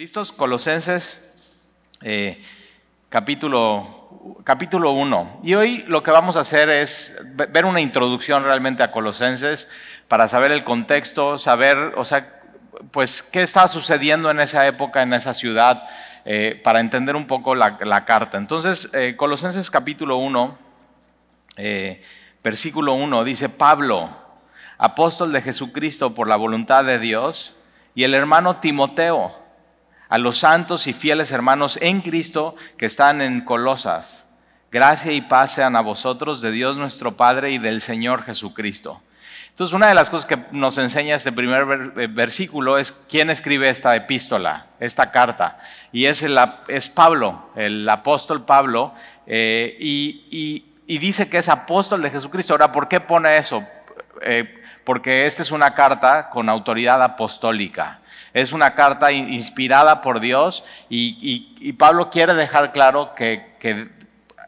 ¿Listos? Colosenses eh, capítulo, capítulo 1. Y hoy lo que vamos a hacer es ver una introducción realmente a Colosenses para saber el contexto, saber, o sea, pues qué estaba sucediendo en esa época, en esa ciudad, eh, para entender un poco la, carta. Entonces, eh, Colosenses capítulo 1, versículo 1, dice Pablo, apóstol de Jesucristo por la voluntad de Dios, y el hermano Timoteo a los santos y fieles hermanos en Cristo que están en Colosas. Gracia y paz sean a vosotros de Dios nuestro Padre y del Señor Jesucristo. Entonces, una de las cosas que nos enseña este primer eh, versículo es quién escribe esta epístola, esta carta. Y es, el, es Pablo, el apóstol Pablo, eh, y, dice que es apóstol de Jesucristo. Ahora, ¿por qué pone eso? Eh, porque esta es una carta con autoridad apostólica. Es una carta inspirada por Dios y, Pablo quiere dejar claro que,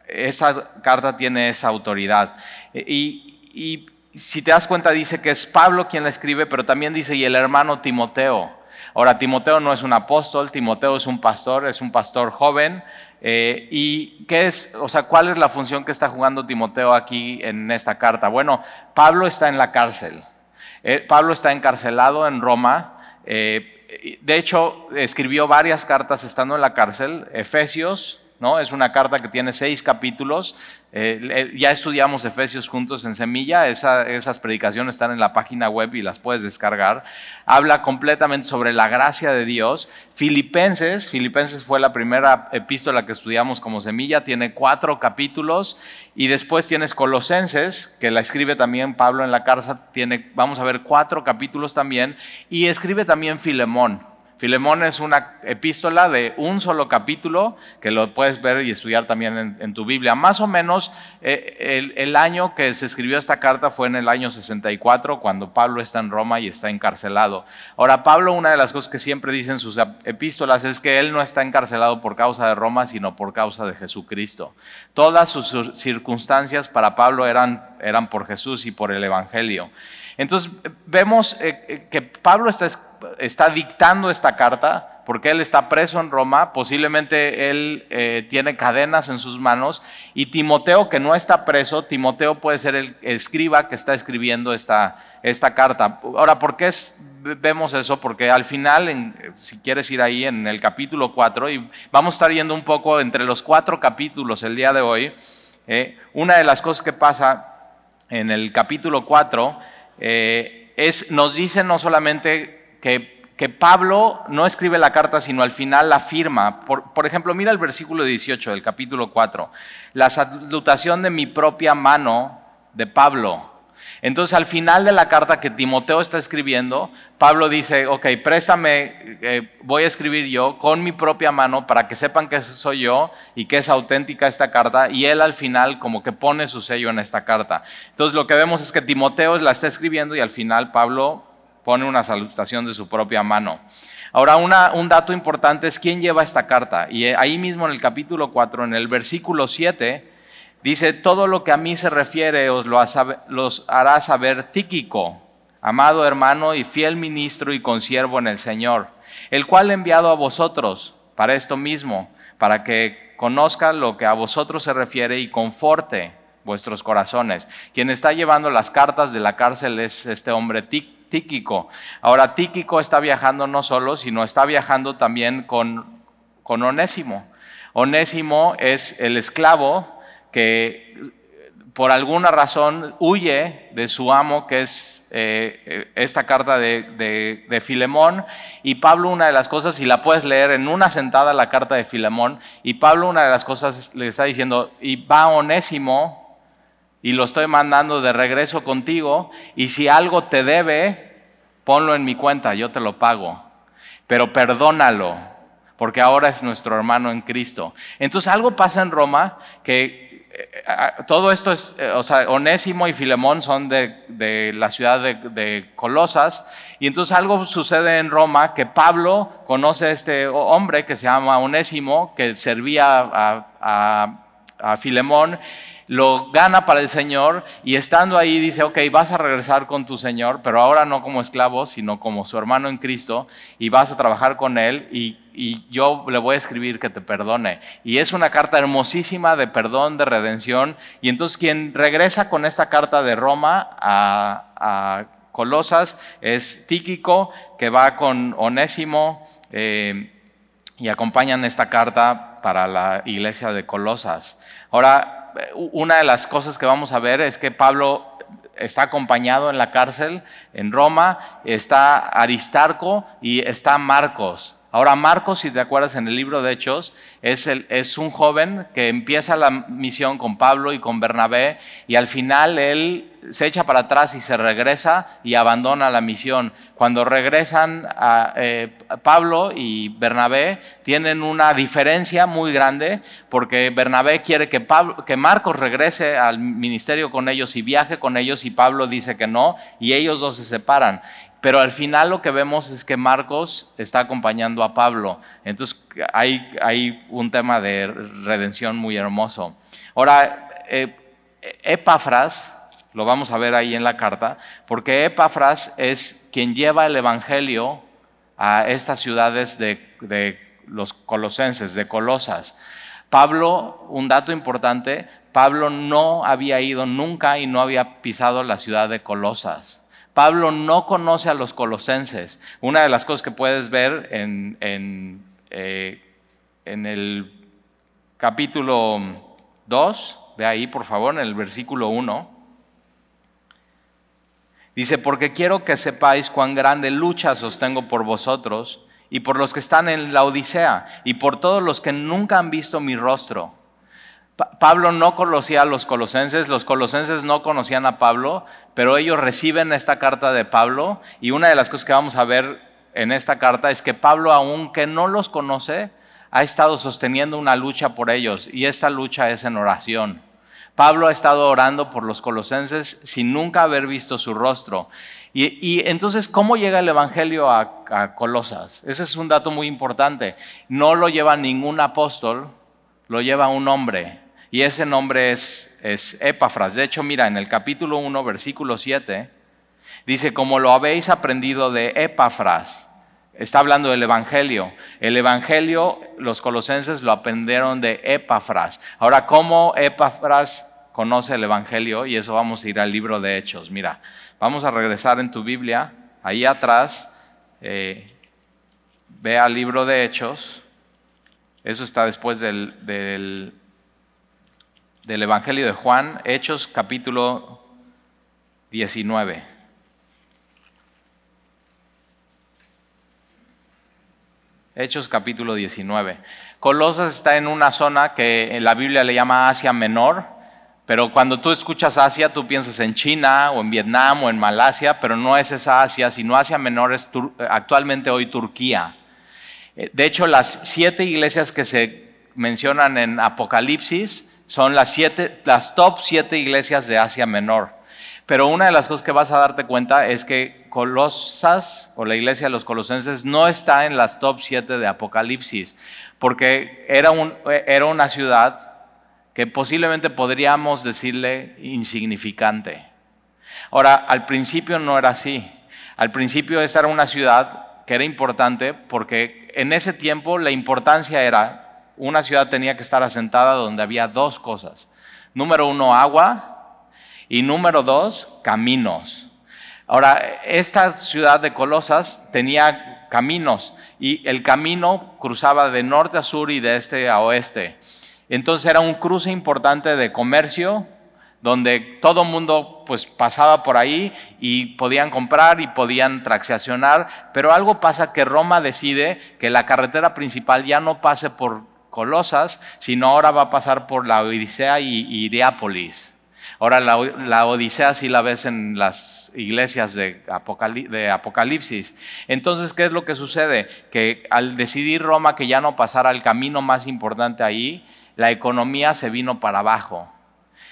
esa carta tiene esa autoridad. Y, si te das cuenta dice que es Pablo quien la escribe, pero también dice y el hermano Timoteo. Ahora, Timoteo no es un apóstol, Timoteo es un pastor, es un pastor joven. Eh, ¿Y qué es, o sea, cuál es la función que está jugando Timoteo aquí en esta carta? Bueno, Pablo está en la cárcel. Eh, Pablo está encarcelado en Roma. Eh, de hecho, escribió varias cartas estando en la cárcel, Efesios, Es una carta que tiene seis capítulos. Eh, ya estudiamos Efesios juntos en Semilla, esas predicaciones están en la página web y las puedes descargar. Habla completamente sobre la gracia de Dios. Filipenses, Filipenses fue la primera epístola que estudiamos como Semilla, tiene cuatro capítulos. Y después tienes Colosenses, que la escribe también Pablo en la cárcel, tiene, vamos a ver, cuatro capítulos también. Y escribe también Filemón. Filemón es una epístola de un solo capítulo que lo puedes ver y estudiar también en, tu Biblia. Más o menos eh, el, año que se escribió esta carta fue en el año 64, cuando Pablo está en Roma y está encarcelado. Ahora, Pablo, una de las cosas que siempre dice en sus epístolas es que él no está encarcelado por causa de Roma, sino por causa de Jesucristo. Todas sus circunstancias para Pablo eran, eran por Jesús y por el Evangelio. Entonces, vemos eh, eh, que Pablo está está dictando esta carta porque él está preso en Roma, posiblemente él eh, tiene cadenas en sus manos y Timoteo que no está preso, Timoteo puede ser el escriba que está escribiendo esta, esta carta. Ahora, ¿por qué vemos eso? Porque al final, si quieres ir ahí en el capítulo 4, y vamos a estar yendo un poco entre los cuatro capítulos el día de hoy, eh, una de las cosas que pasa en el capítulo 4 eh, es, nos dice no solamente que, Pablo no escribe la carta, sino al final la firma. Por, ejemplo, mira el versículo 18 del capítulo 4. La salutación de mi propia mano de Pablo. Entonces, al final de la carta que Timoteo está escribiendo, Pablo dice, ok, préstame, eh, voy a escribir yo con mi propia mano para que sepan que soy yo y que es auténtica esta carta. Y él al final como que pone su sello en esta carta. Entonces, lo que vemos es que Timoteo la está escribiendo y al final Pablo pone una salutación de su propia mano. Ahora, un dato importante es quién lleva esta carta. Y ahí mismo en el capítulo 4, en el versículo 7, dice, todo lo que a mí se refiere os lo los hará saber Tíquico, amado hermano y fiel ministro y consiervo en el Señor, el cual he enviado a vosotros para esto mismo, para que conozca lo que a vosotros se refiere y conforte vuestros corazones. Quien está llevando las cartas de la cárcel es este hombre Tíquico Tíquico. Ahora, Tíquico está viajando no solo, sino está viajando también con, con Onésimo. Onésimo es el esclavo que por alguna razón huye de su amo, que es eh, esta carta de, de, Filemón. Y Pablo, una de las cosas, y la puedes leer en una sentada la carta de Filemón, y Pablo, una de las cosas, le está diciendo, y va Onésimo y lo estoy mandando de regreso contigo y si algo te debe, ponlo en mi cuenta, yo te lo pago. Pero perdónalo, porque ahora es nuestro hermano en Cristo. Entonces algo pasa en Roma que eh, todo esto es, eh, o sea, Onésimo y Filemón son de, la ciudad de, Colosas, y entonces algo sucede en Roma que Pablo conoce a este hombre que se llama Onésimo, que servía a Filemón, lo gana para el Señor y estando ahí dice, ok, vas a regresar con tu Señor, pero ahora no como esclavo, sino como su hermano en Cristo y vas a trabajar con Él y, yo le voy a escribir que te perdone. Y es una carta hermosísima de perdón, de redención. Y entonces quien regresa con esta carta de Roma a, Colosas es Tíquico, que va con Onésimo eh, y acompañan esta carta para la iglesia de Colosas. Ahora, una de las cosas que vamos a ver es que Pablo está acompañado en la cárcel en Roma, está Aristarco y está Marcos. Ahora Marcos, si te acuerdas en el libro de Hechos, es, un joven que empieza la misión con Pablo y con Bernabé y al final él se echa para atrás y se regresa y abandona la misión. Cuando regresan eh, Pablo y Bernabé tienen una diferencia muy grande porque Bernabé quiere que, Pablo, que Marcos regrese al ministerio con ellos y viaje con ellos y Pablo dice que no y ellos dos se separan. Pero al final lo que vemos es que Marcos está acompañando a Pablo. Entonces hay, un tema de redención muy hermoso. Ahora, eh, Epafras, lo vamos a ver ahí en la carta, porque Epafras es quien lleva el Evangelio a estas ciudades de, de los colosenses, de Colosas. Pablo, un dato importante, Pablo no había ido nunca y no había pisado la ciudad de Colosas. Pablo no conoce a los colosenses. Una de las cosas que puedes ver en, eh, el capítulo 2, ve ahí por favor, en el versículo 1, dice, porque quiero que sepáis cuán grande lucha sostengo por vosotros y por los que están en la Odisea y por todos los que nunca han visto mi rostro Pablo no conocía a los colosenses, los colosenses no conocían a Pablo, pero ellos reciben esta carta de Pablo y una de las cosas que vamos a ver en esta carta es que Pablo, aunque no los conoce, ha estado sosteniendo una lucha por ellos y esta lucha es en oración. Pablo ha estado orando por los colosenses sin nunca haber visto su rostro. Y, entonces, ¿cómo llega el Evangelio a, a Colosas? Ese es un dato muy importante. No lo lleva ningún apóstol, lo lleva un hombre. Y ese nombre es, es Epafras. De hecho, mira, en el capítulo 1, versículo 7, dice, como lo habéis aprendido de Epafras. Está hablando del Evangelio. El Evangelio, los colosenses lo aprendieron de Epafras. Ahora, ¿cómo Epafras conoce el Evangelio? Y eso vamos a ir al libro de Hechos. Mira, vamos a regresar en tu Biblia. Ahí atrás, eh, ve al libro de Hechos. Eso está después del, del del Evangelio de Juan, Hechos capítulo 19. Hechos capítulo 19. Colosas está en una zona que en la Biblia le llama Asia Menor, pero cuando tú escuchas Asia, tú piensas en China o en Vietnam o en Malasia, pero no es esa Asia, sino Asia Menor es actualmente hoy Turquía. Eh, de hecho, las siete iglesias que se mencionan en Apocalipsis, son las, siete, las top siete iglesias de Asia Menor. Pero una de las cosas que vas a darte cuenta es que Colosas o la iglesia de los colosenses no está en las top siete de Apocalipsis, porque era, un, era una ciudad que posiblemente podríamos decirle insignificante. Ahora, al principio no era así. Al principio esa era una ciudad que era importante porque en ese tiempo la importancia era una ciudad tenía que estar asentada donde había dos cosas. Número uno, agua y número dos, caminos. Ahora, esta ciudad de Colosas tenía caminos y el camino cruzaba de norte a sur y de este a oeste. Entonces era un cruce importante de comercio donde todo mundo pues pasaba por ahí y podían comprar y podían transaccionar, pero algo pasa que Roma decide que la carretera principal ya no pase por Colosas, sino ahora va a pasar por la Odisea y Iriápolis. Ahora la, Odisea sí la ves en las iglesias de, de, Apocalipsis. Entonces, ¿qué es lo que sucede? Que al decidir Roma que ya no pasara el camino más importante ahí, la economía se vino para abajo.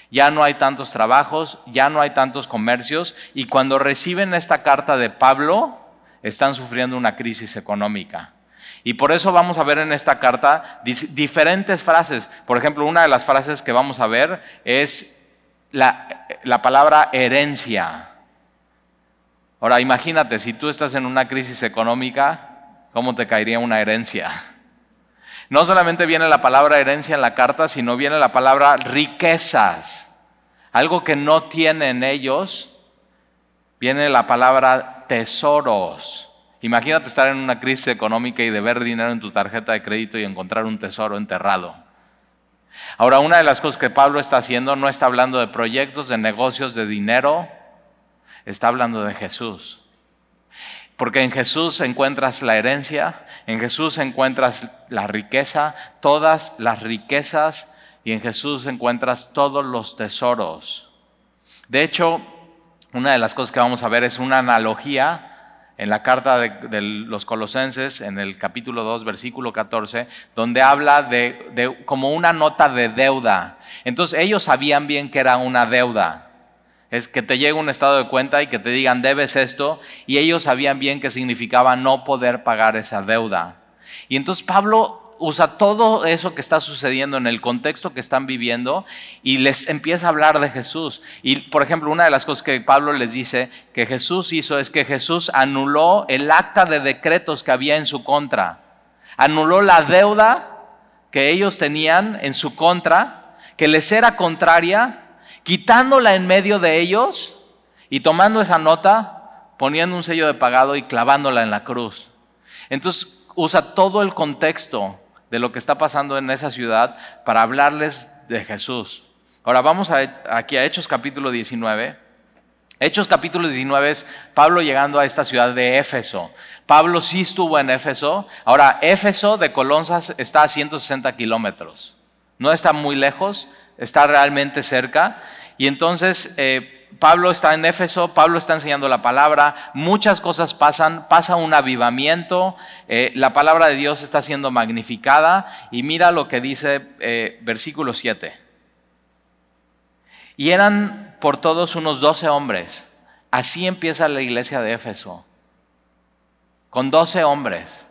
Ya no hay tantos trabajos, ya no hay tantos comercios y cuando reciben esta carta de Pablo, están sufriendo una crisis económica. Y por eso vamos a ver en esta carta diferentes frases. Por ejemplo, una de las frases que vamos a ver es la, la palabra herencia. Ahora, imagínate, si tú estás en una crisis económica, ¿cómo te caería una herencia? No solamente viene la palabra herencia en la carta, sino viene la palabra riquezas. Algo que no tienen ellos, viene la palabra tesoros. Imagínate estar en una crisis económica y de ver dinero en tu tarjeta de crédito y encontrar un tesoro enterrado. Ahora, una de las cosas que Pablo está haciendo no está hablando de proyectos, de negocios, de dinero, está hablando de Jesús. Porque en Jesús encuentras la herencia, en Jesús encuentras la riqueza, todas las riquezas, y en Jesús encuentras todos los tesoros. De hecho, una de las cosas que vamos a ver es una analogía en la carta de, los colosenses, en el capítulo 2, versículo 14, donde habla de, como una nota de deuda. Entonces ellos sabían bien que era una deuda. Es que te llegue un estado de cuenta y que te digan, debes esto, y ellos sabían bien que significaba no poder pagar esa deuda. Y entonces Pablo usa todo eso que está sucediendo en el contexto que están viviendo y les empieza a hablar de Jesús. Y por ejemplo, una de las cosas que Pablo les dice que Jesús hizo es que Jesús anuló el acta de decretos que había en su contra. Anuló la deuda que ellos tenían en su contra, que les era contraria quitándola en medio de ellos y tomando esa nota, poniendo un sello de pagado y clavándola en la cruz. Entonces usa todo el contexto de lo que está pasando en esa ciudad para hablarles de Jesús. Ahora vamos aquí a Hechos capítulo 19. Hechos capítulo 19 es Pablo llegando a esta ciudad de Éfeso. Pablo sí estuvo en Éfeso. Ahora, Éfeso de Colonsas está a 160 kilómetros. No está muy lejos, está realmente cerca. Y entonces eh, Pablo está en Éfeso, Pablo está enseñando la palabra, muchas cosas pasan, pasa un avivamiento, eh, la palabra de Dios está siendo magnificada y mira lo que dice eh, versículo 7. Y eran por todos unos doce hombres. Así empieza la iglesia de Éfeso, con doce hombres.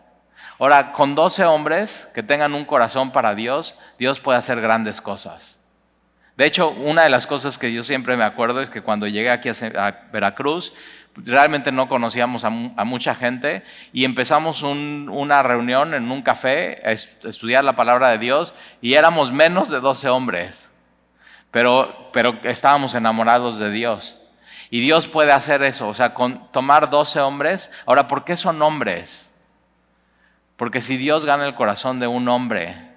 Ahora, con doce hombres que tengan un corazón para Dios, Dios puede hacer grandes cosas. De hecho, una de las cosas que yo siempre me acuerdo es que cuando llegué aquí a Veracruz, realmente no conocíamos a, mucha gente y empezamos una reunión en un café a estudiar la palabra de Dios y éramos menos de 12 hombres, pero, pero estábamos enamorados de Dios. Y Dios puede hacer eso, o sea, con, tomar 12 hombres. Ahora, ¿por qué son hombres? Porque si Dios gana el corazón de un hombre,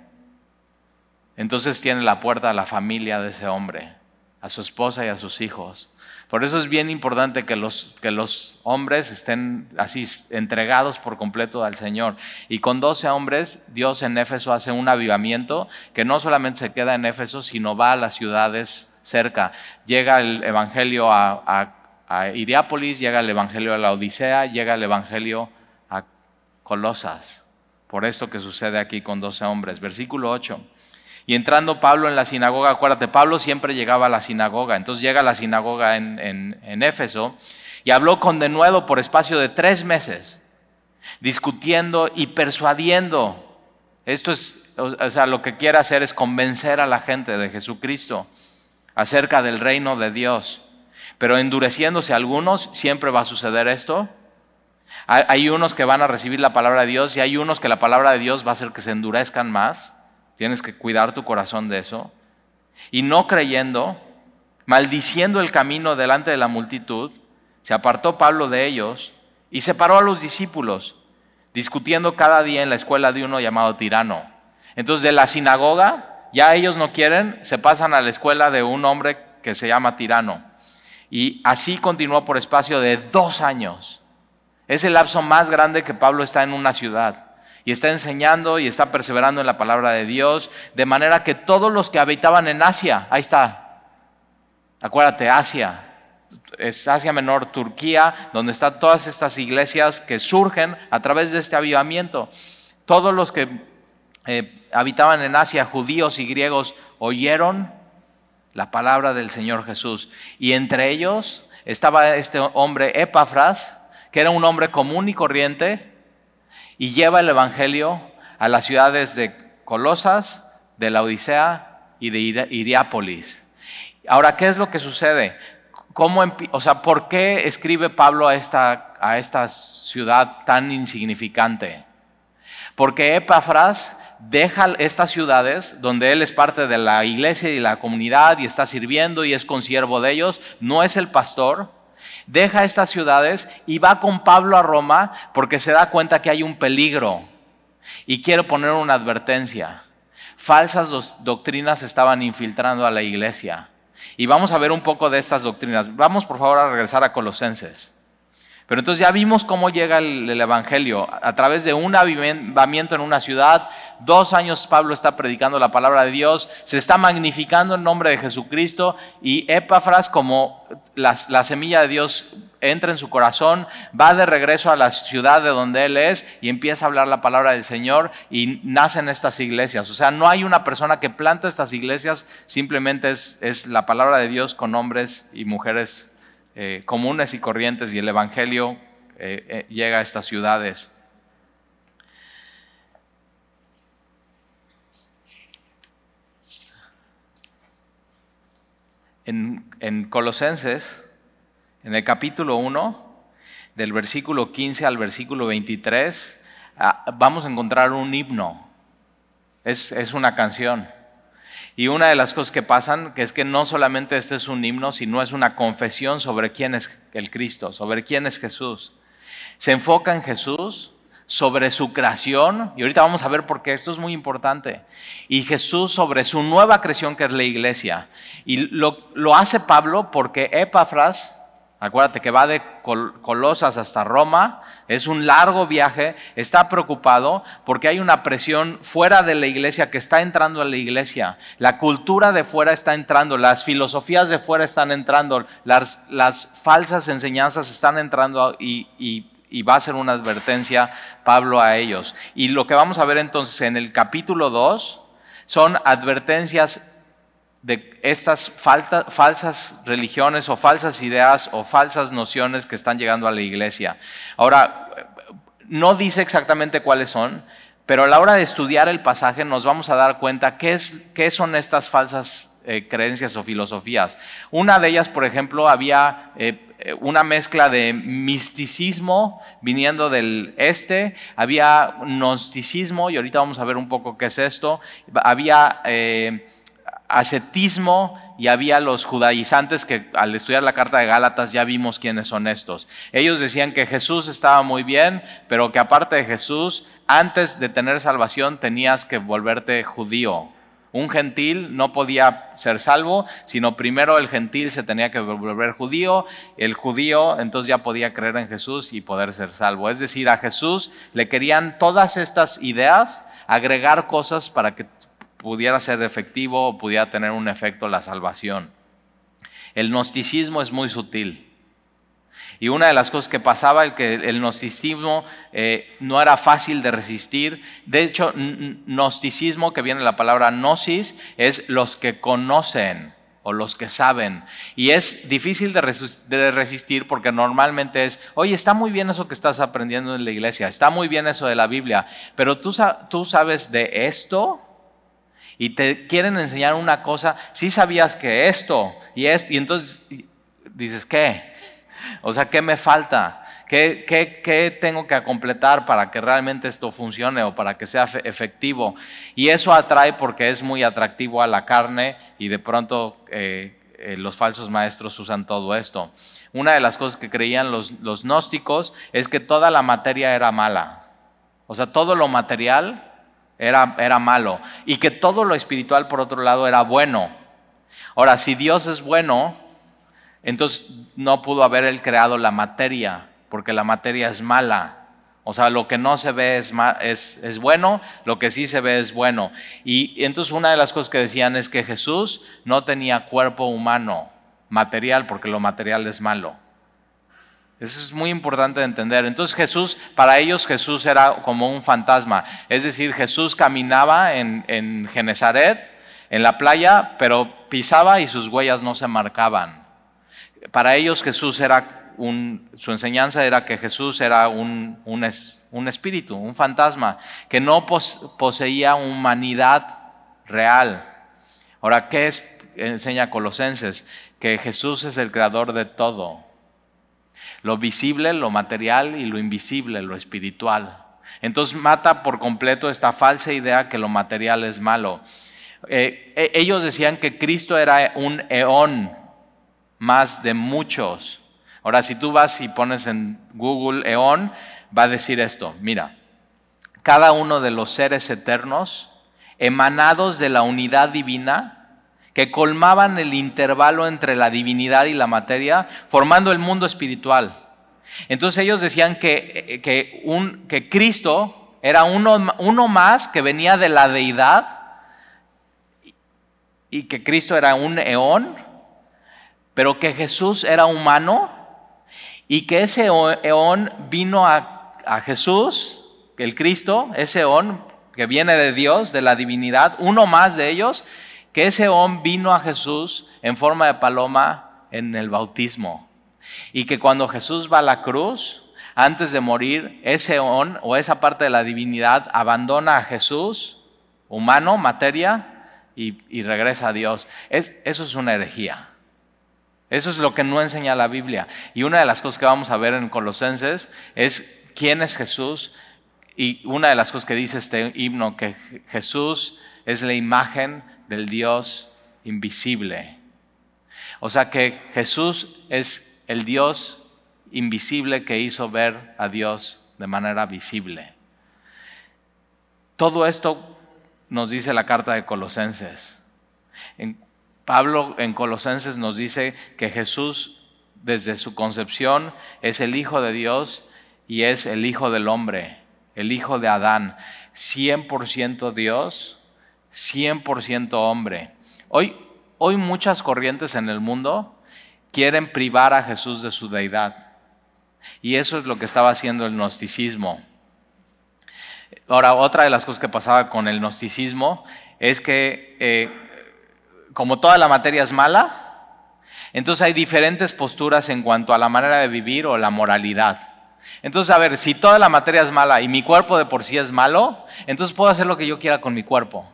entonces tiene la puerta a la familia de ese hombre, a su esposa y a sus hijos. Por eso es bien importante que los, que los hombres estén así entregados por completo al Señor. Y con 12 hombres, Dios en Éfeso hace un avivamiento que no solamente se queda en Éfeso, sino va a las ciudades cerca. Llega el Evangelio a, a, a Iriápolis, llega el Evangelio a la Odisea, llega el Evangelio a Colosas. Por esto que sucede aquí con 12 hombres. Versículo 8. Y entrando Pablo en la sinagoga, acuérdate, Pablo siempre llegaba a la sinagoga, entonces llega a la sinagoga en, en, Éfeso y habló con denuedo por espacio de tres meses, discutiendo y persuadiendo. Esto es, o sea, lo que quiere hacer es convencer a la gente de Jesucristo acerca del reino de Dios. Pero endureciéndose algunos, siempre va a suceder esto. Hay unos que van a recibir la palabra de Dios y hay unos que la palabra de Dios va a hacer que se endurezcan más. Tienes que cuidar tu corazón de eso. Y no creyendo, maldiciendo el camino delante de la multitud, se apartó Pablo de ellos y separó a los discípulos, discutiendo cada día en la escuela de uno llamado tirano. Entonces de la sinagoga, ya ellos no quieren, se pasan a la escuela de un hombre que se llama tirano. Y así continuó por espacio de dos años. Es el lapso más grande que Pablo está en una ciudad y está enseñando y está perseverando en la palabra de Dios, de manera que todos los que habitaban en Asia, ahí está, acuérdate, Asia, es Asia Menor, Turquía, donde están todas estas iglesias que surgen a través de este avivamiento. Todos los que eh, habitaban en Asia, judíos y griegos, oyeron la palabra del Señor Jesús. Y entre ellos estaba este hombre Epafras, que era un hombre común y corriente, y lleva el Evangelio a las ciudades de Colosas, de la Odisea y de Iriápolis. Ahora, ¿qué es lo que sucede? ¿Cómo, o sea, ¿por qué escribe Pablo a esta, a esta ciudad tan insignificante? Porque Epafras deja estas ciudades donde él es parte de la iglesia y la comunidad y está sirviendo y es consiervo de ellos, no es el pastor, deja estas ciudades y va con Pablo a Roma porque se da cuenta que hay un peligro y quiere poner una advertencia. Falsas doctrinas estaban infiltrando a la iglesia. Y vamos a ver un poco de estas doctrinas. Vamos por favor a regresar a Colosenses. Pero entonces ya vimos cómo llega el, Evangelio a través de un avivamiento en una ciudad. Dos años Pablo está predicando la palabra de Dios, se está magnificando el nombre de Jesucristo y Epafras como la, la semilla de Dios entra en su corazón, va de regreso a la ciudad de donde él es y empieza a hablar la palabra del Señor y nacen estas iglesias. O sea, no hay una persona que planta estas iglesias, simplemente es la palabra de Dios con hombres y mujeres eh, comunes y corrientes y el Evangelio eh, eh, llega a estas ciudades. En, en, Colosenses, en el capítulo 1, del versículo 15 al versículo 23, ah, vamos a encontrar un himno. Es, es una canción. Y una de las cosas que pasan, que es que no solamente este es un himno, sino es una confesión sobre quién es el Cristo, sobre quién es Jesús. Se enfoca en Jesús, sobre su creación, y ahorita vamos a ver por qué esto es muy importante, y Jesús sobre su nueva creación que es la iglesia. Y lo, lo hace Pablo porque Epafras, Acuérdate que va de Colosas hasta Roma, es un largo viaje, está preocupado porque hay una presión fuera de la iglesia que está entrando a la iglesia. La cultura de fuera está entrando, las filosofías de fuera están entrando, las, las falsas enseñanzas están entrando y, y va a ser una advertencia Pablo a ellos. Y lo que vamos a ver entonces en el capítulo 2 son advertencias de estas falsas religiones o falsas ideas o falsas nociones que están llegando a la iglesia. Ahora, no dice exactamente cuáles son, pero a la hora de estudiar el pasaje nos vamos a dar cuenta qué, es, qué son estas falsas eh, creencias o filosofías. Una de ellas, por ejemplo, había eh, una mezcla de misticismo viniendo del este, había gnosticismo, y ahorita vamos a ver un poco qué es esto, había... Eh, ascetismo y había los judaizantes que al estudiar la carta de Gálatas ya vimos quiénes son estos. Ellos decían que Jesús estaba muy bien, pero que aparte de Jesús, antes de tener salvación tenías que volverte judío. Un gentil no podía ser salvo, sino primero el gentil se tenía que volver judío, el judío entonces ya podía creer en Jesús y poder ser salvo. Es decir, a Jesús le querían todas estas ideas agregar cosas para que pudiera ser efectivo o pudiera tener un efecto la salvación. El gnosticismo es muy sutil. Y una de las cosas que pasaba es que el gnosticismo eh, no era fácil de resistir. De hecho, gnosticismo, que viene de la palabra gnosis, es los que conocen o los que saben. Y es difícil de, resistir porque normalmente es, oye, está muy bien eso que estás aprendiendo en la iglesia, está muy bien eso de la Biblia, pero tú, tú sabes de esto, y te quieren enseñar una cosa, si sabías que esto y esto, y entonces dices, ¿qué? O sea, ¿qué me falta? ¿Qué, qué, tengo que completar para que realmente esto funcione o para que sea efectivo? Y eso atrae porque es muy atractivo a la carne y de pronto eh, eh, los falsos maestros usan todo esto. Una de las cosas que creían los gnósticos es que toda la materia era mala. O sea, todo lo material era, era malo. Y que todo lo espiritual, por otro lado, era bueno. Ahora, si Dios es bueno, entonces no pudo haber él creado la materia, porque la materia es mala. O sea, lo que no se ve es, es, es, bueno, lo que sí se ve es bueno. Y entonces una de las cosas que decían es que Jesús no tenía cuerpo humano, material, porque lo material es malo. Eso es muy importante de entender. Entonces Jesús, para ellos Jesús era como un fantasma. Es decir, Jesús caminaba en, en Genezaret, en la playa, pero pisaba y sus huellas no se marcaban. Para ellos Jesús era un, su enseñanza era que Jesús era un, un, un espíritu, un fantasma, que no poseía humanidad real. Ahora, ¿qué es, enseña Colosenses? Que Jesús es el creador de todo. Lo visible, lo material y lo invisible, lo espiritual. Entonces mata por completo esta falsa idea que lo material es malo. Eh, e, ellos decían que Cristo era un eón más de muchos. Ahora, si tú vas y pones en Google eón, va a decir esto, mira, cada uno de los seres eternos, emanados de la unidad divina, que colmaban el intervalo entre la divinidad y la materia, formando el mundo espiritual. Entonces ellos decían que, un, que Cristo era uno, uno más que venía de la deidad y que Cristo era un eón, pero que Jesús era humano y que ese eón vino a, a Jesús, el Cristo, ese eón que viene de Dios, de la divinidad, uno más de ellos, que ese eón vino a Jesús en forma de paloma en el bautismo. Y que cuando Jesús va a la cruz, antes de morir, ese on o esa parte de la divinidad abandona a Jesús, humano, materia, y, regresa a Dios. eso es una herejía. Eso es lo que no enseña la Biblia. Y una de las cosas que vamos a ver en Colosenses es quién es Jesús. Y una de las cosas que dice este himno, que Jesús es la imagen del Dios invisible. O sea que Jesús es el Dios invisible que hizo ver a Dios de manera visible. Todo esto nos dice la carta de Colosenses. Pablo en Colosenses nos dice que Jesús desde su concepción es el Hijo de Dios y es el Hijo del hombre, el Hijo de Adán, 100% Dios, 100% hombre. Hoy, hoy muchas corrientes en el mundo quieren privar a Jesús de su deidad. Y eso es lo que estaba haciendo el gnosticismo. Ahora, otra de las cosas que pasaba con el gnosticismo es que eh, como toda la materia es mala, entonces hay diferentes posturas en cuanto a la manera de vivir o la moralidad. Entonces, a ver, si toda la materia es mala y mi cuerpo de por sí es malo, entonces puedo hacer lo que yo quiera con mi cuerpo.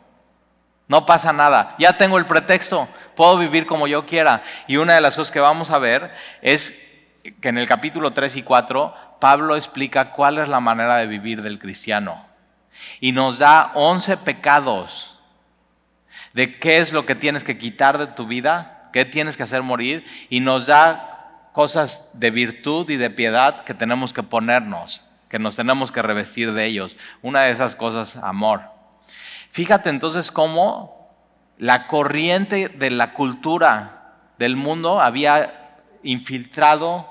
No pasa nada. Ya tengo el pretexto. Puedo vivir como yo quiera. Y una de las cosas que vamos a ver es que en el capítulo 3 y 4 Pablo explica cuál es la manera de vivir del cristiano. Y nos da 11 pecados de qué es lo que tienes que quitar de tu vida, qué tienes que hacer morir. Y nos da cosas de virtud y de piedad que tenemos que ponernos, que nos tenemos que revestir de ellos. Una de esas cosas, amor. Fíjate entonces cómo la corriente de la cultura del mundo había infiltrado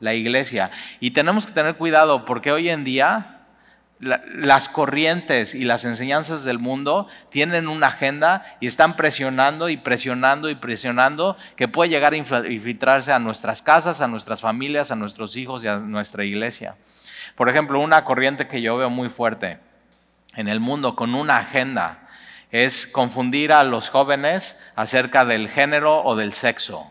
la iglesia. Y tenemos que tener cuidado porque hoy en día las corrientes y las enseñanzas del mundo tienen una agenda y están presionando y presionando y presionando que puede llegar a infiltrarse a nuestras casas, a nuestras familias, a nuestros hijos y a nuestra iglesia. Por ejemplo, una corriente que yo veo muy fuerte en el mundo con una agenda es confundir a los jóvenes acerca del género o del sexo.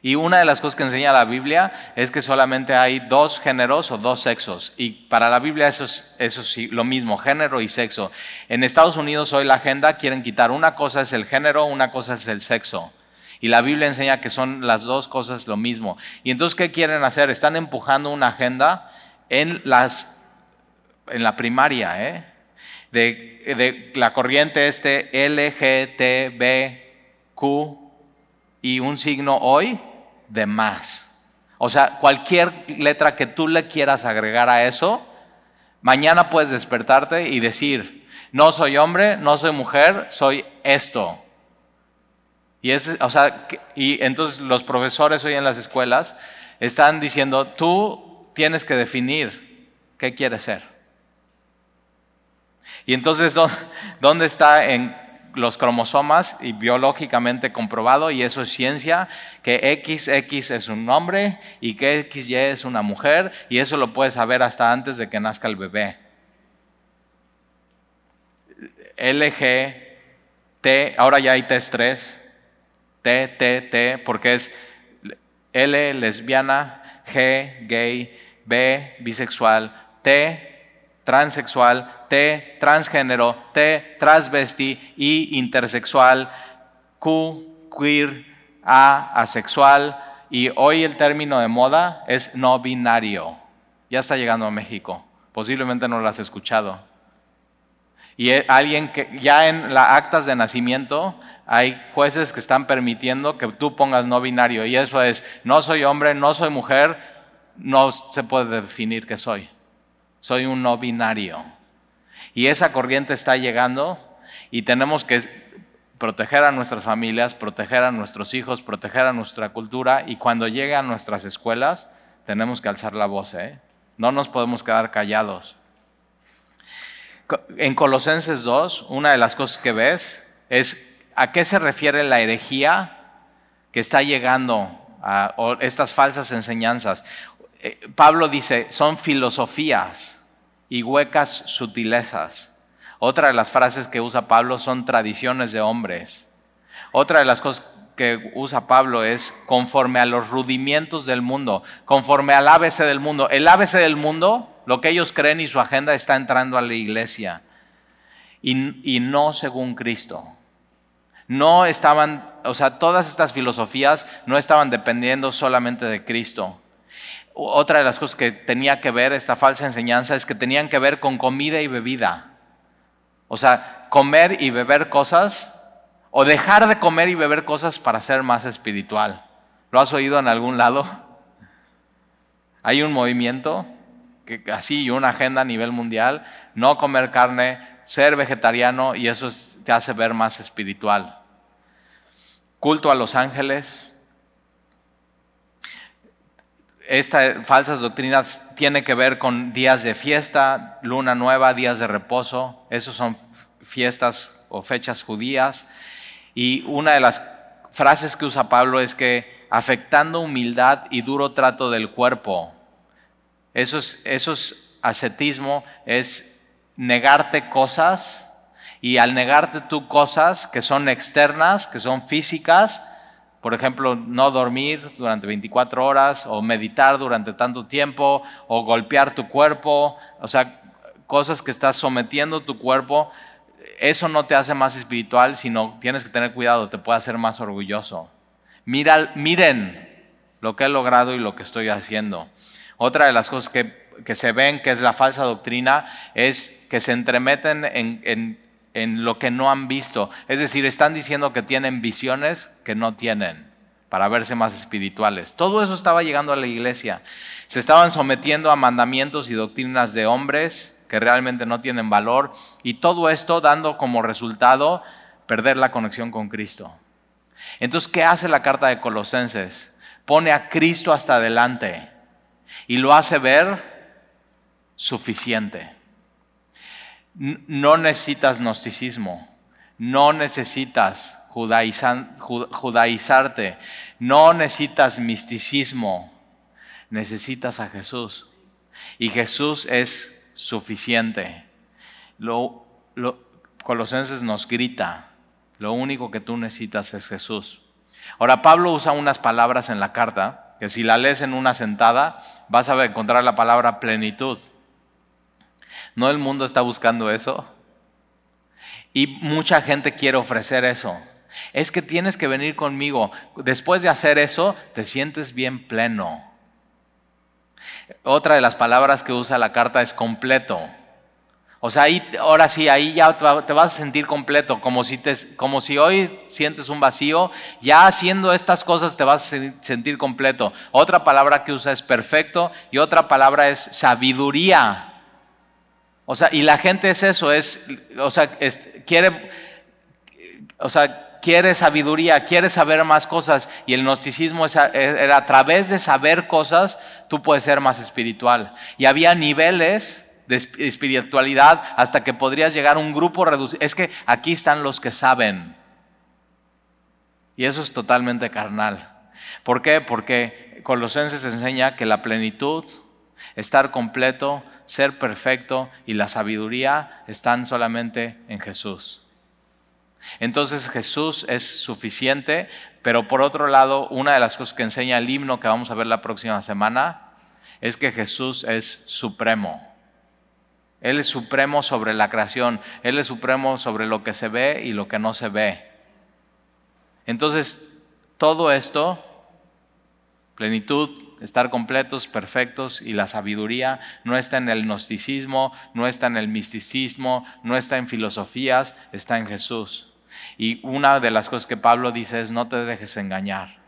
Y una de las cosas que enseña la Biblia es que solamente hay dos géneros o dos sexos. Y para la Biblia eso es, eso sí, lo mismo, género y sexo. En Estados Unidos hoy la agenda quieren quitar una cosa es el género, una cosa es el sexo. Y la Biblia enseña que son las dos cosas lo mismo. Y entonces, ¿qué quieren hacer? Están empujando una agenda en las en la primaria, ¿eh? de, la corriente este LGTBQ y un signo hoy de más. O sea, cualquier letra que tú le quieras agregar a eso, mañana puedes despertarte y decir, no soy hombre, no soy mujer, soy esto. Y, es, o sea, y entonces los profesores hoy en las escuelas están diciendo, tú tienes que definir qué quieres ser. Y entonces, ¿dónde está en los cromosomas y biológicamente comprobado, y eso es ciencia, que XX es un hombre y que XY es una mujer, y eso lo puedes saber hasta antes de que nazca el bebé. LG, T, ahora ya hay test 3, T, T, T, porque es L, lesbiana, G, gay, B, bisexual, T, transexual, T, transgénero, T, transvesti, I, intersexual, Q, queer, A, asexual, y hoy el término de moda es no binario. Ya está llegando a México. Posiblemente no lo has escuchado. Y alguien que ya en las actas de nacimiento hay jueces que están permitiendo que tú pongas no binario. Y eso es, no soy hombre, no soy mujer, no se puede definir que soy. Soy un no binario. Y esa corriente está llegando y tenemos que proteger a nuestras familias, proteger a nuestros hijos, proteger a nuestra cultura y cuando llegue a nuestras escuelas tenemos que alzar la voz. ¿eh? No nos podemos quedar callados. En Colosenses 2, una de las cosas que ves es a qué se refiere la herejía que está llegando a estas falsas enseñanzas. Eh, Pablo dice, son filosofías y huecas sutilezas. Otra de las frases que usa Pablo son tradiciones de hombres. Otra de las cosas que usa Pablo es conforme a los rudimientos del mundo, conforme al ABC del mundo. El ABC del mundo lo que ellos creen y su agenda está entrando a la iglesia. Y, no según Cristo. No estaban, o sea, todas estas filosofías no estaban dependiendo solamente de Cristo. Otra de las cosas que tenía que ver esta falsa enseñanza es que tenían que ver con comida y bebida. O sea, comer y beber cosas o dejar de comer y beber cosas para ser más espiritual. ¿Lo has oído en algún lado? Hay un movimiento que así una agenda a nivel mundial, no comer carne, ser vegetariano y eso te hace ver más espiritual. Culto a los ángeles. Estas falsas doctrinas tienen que ver con días de fiesta, luna nueva, días de reposo. Esos son fiestas o fechas judías. Y una de las frases que usa Pablo es que afectando humildad y duro trato del cuerpo, eso es, ascetismo, es negarte cosas y al negarte tú cosas que son externas, que son físicas, por ejemplo, no dormir durante 24 horas o meditar durante tanto tiempo o golpear tu cuerpo, o sea, cosas que estás sometiendo tu cuerpo, eso no te hace más espiritual, sino tienes que tener cuidado, te puede hacer más orgulloso. Mira, miren lo que he logrado y lo que estoy haciendo. Otra de las cosas que, se ven, que es la falsa doctrina, es que se entremeten en, en lo que no han visto. Es decir, están diciendo que tienen visiones que no tienen para verse más espirituales. Todo eso estaba llegando a la iglesia. Se estaban sometiendo a mandamientos y doctrinas de hombres que realmente no tienen valor y todo esto dando como resultado perder la conexión con Cristo. Entonces, ¿qué hace la carta de Colosenses? Pone a Cristo hasta adelante y lo hace ver suficiente. No necesitas gnosticismo, no necesitas judaizarte, no necesitas misticismo, necesitas a Jesús. Y Jesús es suficiente. Lo, Colosenses nos grita, lo único que tú necesitas es Jesús. Ahora Pablo usa unas palabras en la carta que si la lees en una sentada vas a encontrar la palabra plenitud. ¿No el mundo está buscando eso? Y mucha gente quiere ofrecer eso. Es que tienes que venir conmigo. Después de hacer eso, te sientes bien pleno. Otra de las palabras que usa la carta es completo. O sea, ahí, ahora sí, ahí ya te vas a sentir completo, como si, te, como si hoy sientes un vacío, ya haciendo estas cosas te vas a sentir completo. Otra palabra que usa es perfecto y otra palabra es sabiduría. O sea, y la gente es eso, es, o sea, quiere, o sea, quiere sabiduría, quiere saber más cosas y el gnosticismo era a través de saber cosas, tú puedes ser más espiritual. Y había niveles de espiritualidad hasta que podrías llegar a un grupo reducido. Es que aquí están los que saben. Y eso es totalmente carnal. ¿Por qué? Porque Colosenses enseña que la plenitud, estar completo, ser perfecto y la sabiduría están solamente en Jesús. Entonces Jesús es suficiente, pero por otro lado, una de las cosas que enseña el himno que vamos a ver la próxima semana es que Jesús es supremo. Él es supremo sobre la creación. Él es supremo sobre lo que se ve y lo que no se ve. Entonces, todo esto, plenitud, estar completos, perfectos y la sabiduría no está en el gnosticismo, no está en el misticismo, no está en filosofías, está en Jesús. Y una de las cosas que Pablo dice es no te dejes engañar.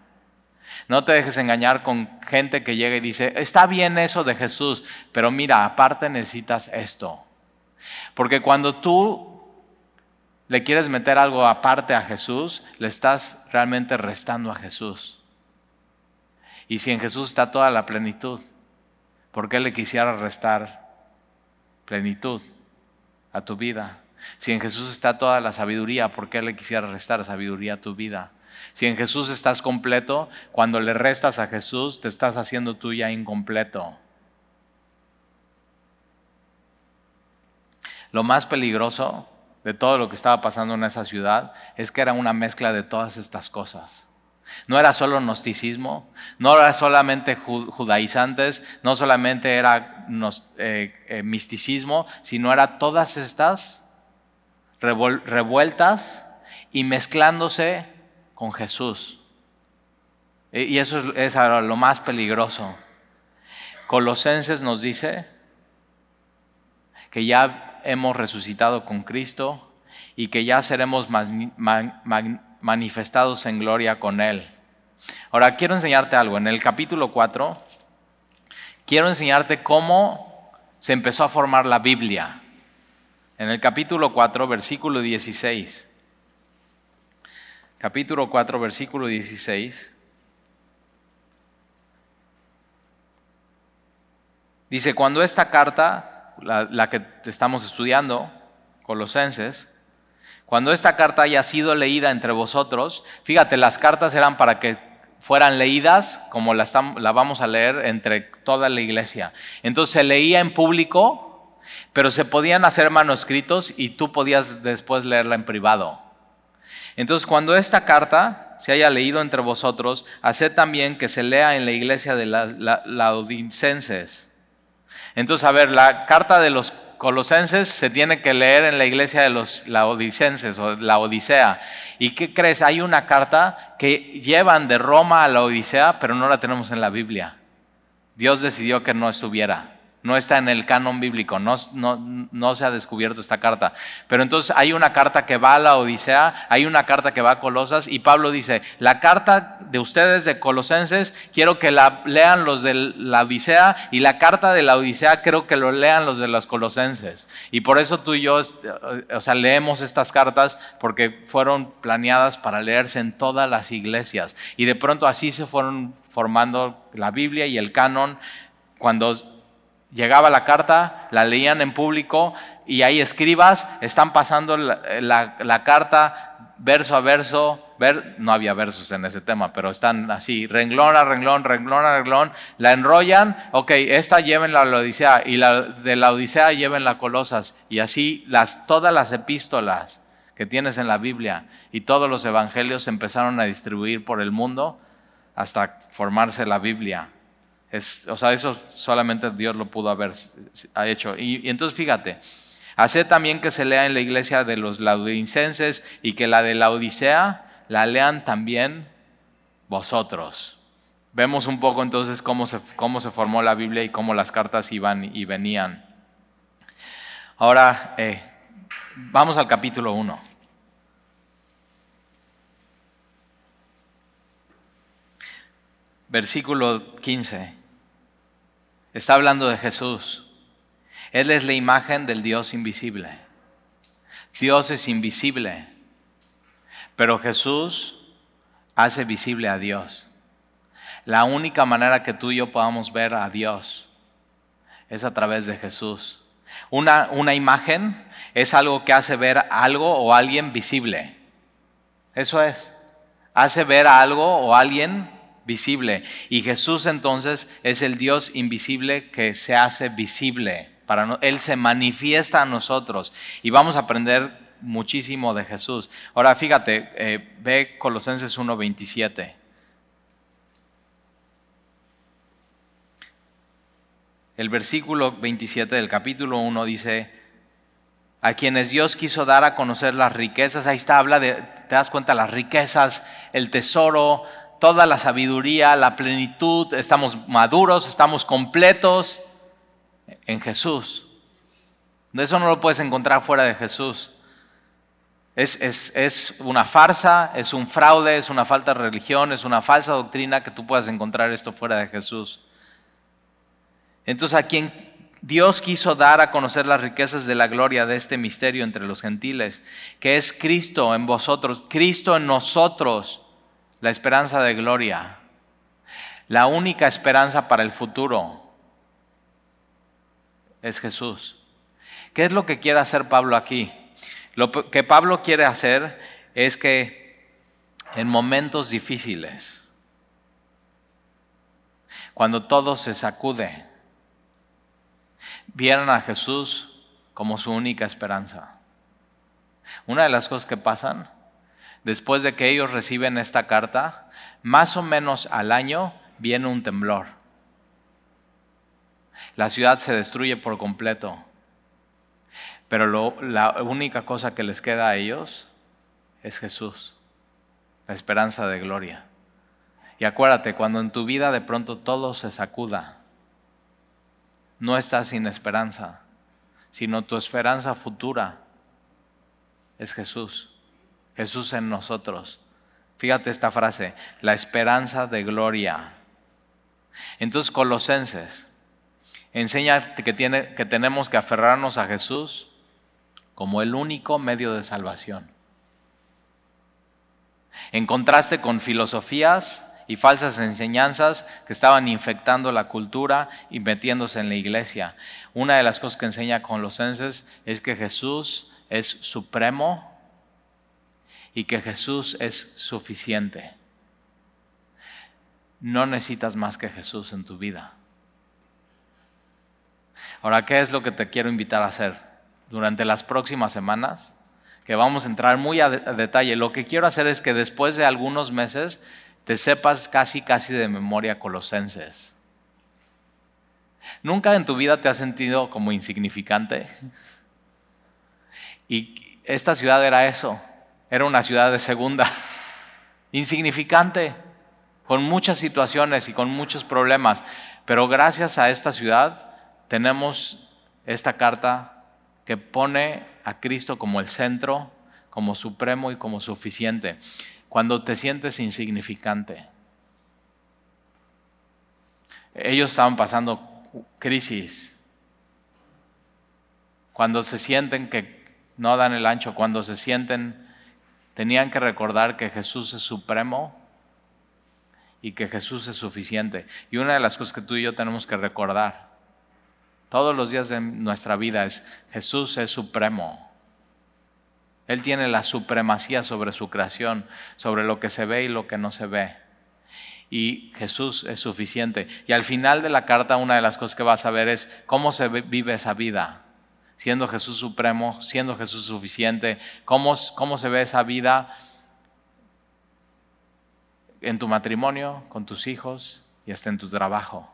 No te dejes engañar con gente que llega y dice, está bien eso de Jesús, pero mira, aparte necesitas esto. Porque cuando tú le quieres meter algo aparte a Jesús, le estás realmente restando a Jesús. Y si en Jesús está toda la plenitud, ¿por qué le quisiera restar plenitud a tu vida? Si en Jesús está toda la sabiduría, ¿por qué le quisiera restar sabiduría a tu vida? Si en Jesús estás completo, cuando le restas a Jesús, te estás haciendo tú ya incompleto. Lo más peligroso de todo lo que estaba pasando en esa ciudad es que era una mezcla de todas estas cosas. No era solo gnosticismo, no era solamente judaizantes, no solamente era eh, eh, misticismo, sino era todas estas revueltas y mezclándose con Jesús. Y eso es, lo más peligroso. Colosenses nos dice que ya hemos resucitado con Cristo y que ya seremos manifestados en gloria con Él. Ahora quiero enseñarte algo. En el capítulo 4 quiero enseñarte cómo se empezó a formar la Biblia. En el capítulo 4, versículo 16 capítulo 4, versículo 16. Dice, cuando esta carta, la, que estamos estudiando, Colosenses, cuando esta carta haya sido leída entre vosotros, fíjate, las cartas eran para que fueran leídas como la, la vamos a leer entre toda la iglesia. Entonces se leía en público, pero se podían hacer manuscritos y tú podías después leerla en privado. Entonces, cuando esta carta se haya leído entre vosotros, haced también que se lea en la iglesia de la, laodicenses. Entonces, a ver, la carta de los colosenses se tiene que leer en la iglesia de los laodicenses o la Odisea. ¿Y qué crees? Hay una carta que llevan de Roma a la Odisea, pero no la tenemos en la Biblia. Dios decidió que no estuviera no está en el canon bíblico, no, no, se ha descubierto esta carta. Pero entonces hay una carta que va a la Odisea, hay una carta que va a Colosas y Pablo dice, la carta de ustedes de Colosenses quiero que la lean los de la Odisea y la carta de la Odisea quiero que lo lean los de los Colosenses. Y por eso tú y yo, o sea, leemos estas cartas porque fueron planeadas para leerse en todas las iglesias. Y de pronto así se fueron formando la Biblia y el canon cuando Llegaba la carta, la leían en público y hay escribas están pasando la, carta verso a verso, ver, no había versos en ese tema, pero están así, renglón a renglón, renglón a renglón, la enrollan, ok, esta lleven la Odisea y la de la Odisea lleven la Colosas y así las, todas las epístolas que tienes en la Biblia y todos los evangelios empezaron a distribuir por el mundo hasta formarse la Biblia o sea, eso solamente Dios lo pudo haber hecho. Y, entonces fíjate, hace también que se lea en la iglesia de los laodicenses y que la de la Odisea la lean también vosotros. Vemos un poco entonces cómo se, cómo se formó la Biblia y cómo las cartas iban y venían. Ahora, eh, vamos al capítulo 1. Versículo 15. Está hablando de Jesús. Él es la imagen del Dios invisible. Dios es invisible, pero Jesús hace visible a Dios. La única manera que tú y yo podamos ver a Dios es a través de Jesús. Una, una imagen es algo que hace ver algo o alguien visible. Eso es. Hace ver a algo o alguien visible. Y Jesús entonces es el Dios invisible que se hace visible. Para él se manifiesta a nosotros y vamos a aprender muchísimo de Jesús. Ahora fíjate, eh, ve Colosenses 1.27. el versículo 27 del capítulo 1 dice, a quienes Dios quiso dar a conocer las riquezas, ahí está, habla de, te das cuenta, las riquezas, el tesoro, toda la sabiduría, la plenitud, estamos maduros, estamos completos en Jesús. De eso no lo puedes encontrar fuera de Jesús. Es, es, una farsa, es un fraude, es una falta de religión, es una falsa doctrina que tú puedas encontrar esto fuera de Jesús. Entonces a quien Dios quiso dar a conocer las riquezas de la gloria de este misterio entre los gentiles, que es Cristo en vosotros, Cristo en nosotros, la esperanza de gloria, la única esperanza para el futuro es Jesús. ¿Qué es lo que quiere hacer Pablo aquí? Lo que Pablo quiere hacer es que en momentos difíciles, cuando todo se sacude, vieran a Jesús como su única esperanza. Una de las cosas que pasan, después de que ellos reciben esta carta, más o menos al año viene un temblor. La ciudad se destruye por completo. Pero la única cosa que les queda a ellos es Jesús, la esperanza de gloria. Y acuérdate, cuando en tu vida de pronto todo se sacuda, no estás sin esperanza, sino tu esperanza futura es Jesús. Jesús en nosotros. Fíjate esta frase, la esperanza de gloria. Entonces Colosenses enseña que, tiene, que tenemos que aferrarnos a Jesús como el único medio de salvación. En contraste con filosofías y falsas enseñanzas que estaban infectando la cultura y metiéndose en la iglesia. Una de las cosas que enseña Colosenses es que Jesús es supremo y que Jesús es suficiente. No necesitas más que Jesús en tu vida. Ahora, ¿qué es lo que te quiero invitar a hacer durante las próximas semanas? Que vamos a entrar muy a, detalle. Lo que quiero hacer es que después de algunos meses te sepas casi, casi de memoria colosenses. ¿Nunca en tu vida te has sentido como insignificante? Y esta ciudad era eso, era una ciudad de segunda, insignificante, con muchas situaciones y con muchos problemas, pero gracias a esta ciudad tenemos esta carta que pone a Cristo como el centro, como supremo y como suficiente cuando te sientes insignificante. Ellos estaban pasando crisis. Cuando se sienten que no dan el ancho, cuando se sienten, tenían que recordar que Jesús es supremo y que Jesús es suficiente. Y una de las cosas que tú y yo tenemos que recordar todos los días de nuestra vida es Jesús es supremo. Él tiene la supremacía sobre su creación, sobre lo que se ve y lo que no se ve. Y Jesús es suficiente. Y al final de la carta una de las cosas que vas a ver es cómo se vive esa vida. Siendo Jesús supremo, siendo Jesús suficiente, cómo, cómo se ve esa vida en tu matrimonio, con tus hijos y hasta en tu trabajo.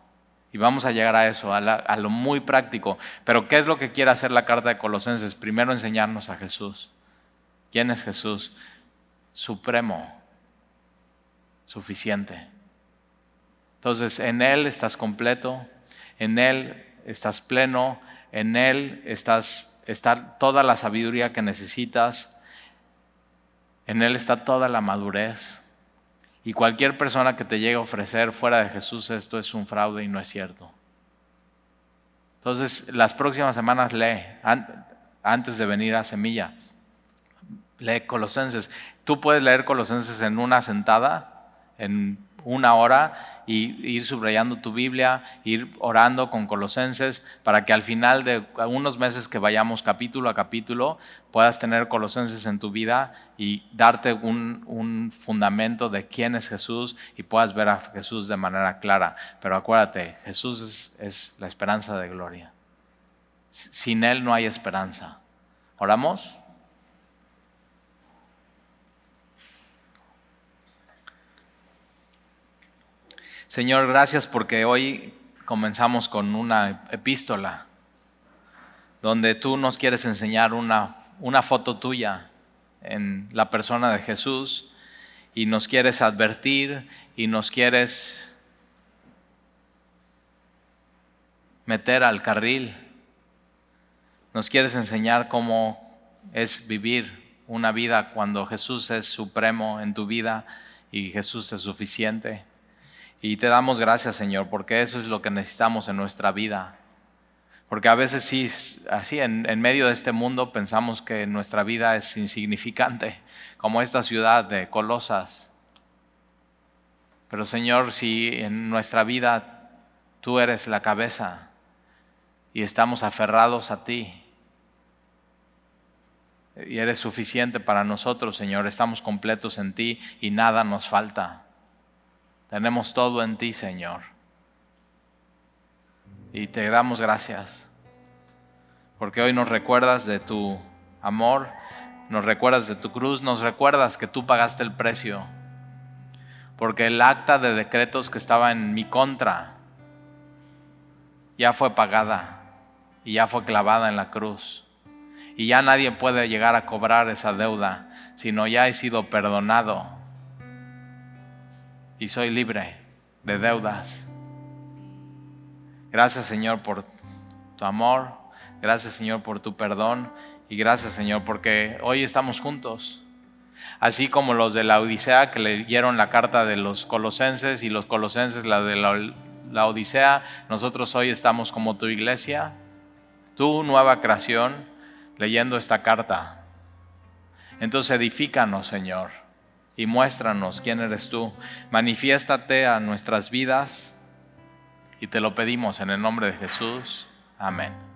Y vamos a llegar a eso, a, a, lo muy práctico. Pero ¿qué es lo que quiere hacer la carta de Colosenses? Primero enseñarnos a Jesús. ¿Quién es Jesús? Supremo, suficiente. Entonces, en Él estás completo, en Él estás pleno, en Él estás, está toda la sabiduría que necesitas, en Él está toda la madurez. Y cualquier persona que te llegue a ofrecer fuera de Jesús esto es un fraude y no es cierto. Entonces, las próximas semanas lee antes de venir a Semilla lee Colosenses. Tú puedes leer Colosenses en una sentada, en una hora, y ir subrayando tu Biblia, ir orando con Colosenses, para que al final de unos meses que vayamos capítulo a capítulo, puedas tener Colosenses en tu vida y darte un, un fundamento de quién es Jesús y puedas ver a Jesús de manera clara. Pero acuérdate, Jesús es, es la esperanza de gloria. Sin Él no hay esperanza. ¿Oramos? Señor, gracias porque hoy comenzamos con una epístola donde tú nos quieres enseñar una, una foto tuya en la persona de Jesús y nos quieres advertir y nos quieres meter al carril. Nos quieres enseñar cómo es vivir una vida cuando Jesús es supremo en tu vida y Jesús es suficiente. Y te damos gracias, Señor, porque eso es lo que necesitamos en nuestra vida. Porque a veces sí, así en, en, medio de este mundo pensamos que nuestra vida es insignificante, como esta ciudad de Colosas. Pero Señor, si en nuestra vida tú eres la cabeza y estamos aferrados a ti, y eres suficiente para nosotros, Señor, estamos completos en ti y nada nos falta. Tenemos todo en ti, Señor. Y te damos gracias. Porque hoy nos recuerdas de tu amor, nos recuerdas de tu cruz, nos recuerdas que tú pagaste el precio. Porque el acta de decretos que estaba en mi contra ya fue pagada y ya fue clavada en la cruz. Y ya nadie puede llegar a cobrar esa deuda, sino ya he sido perdonado y soy libre de deudas. Gracias Señor por tu amor, gracias Señor por tu perdón y gracias Señor porque hoy estamos juntos. Así como los de la Odisea que leyeron la carta de los colosenses y los colosenses la de la, Odisea, nosotros hoy estamos como tu iglesia, tu nueva creación, leyendo esta carta. Entonces edifícanos Señor y muéstranos quién eres tú. Manifiéstate a nuestras vidas y te lo pedimos en el nombre de Jesús. Amén.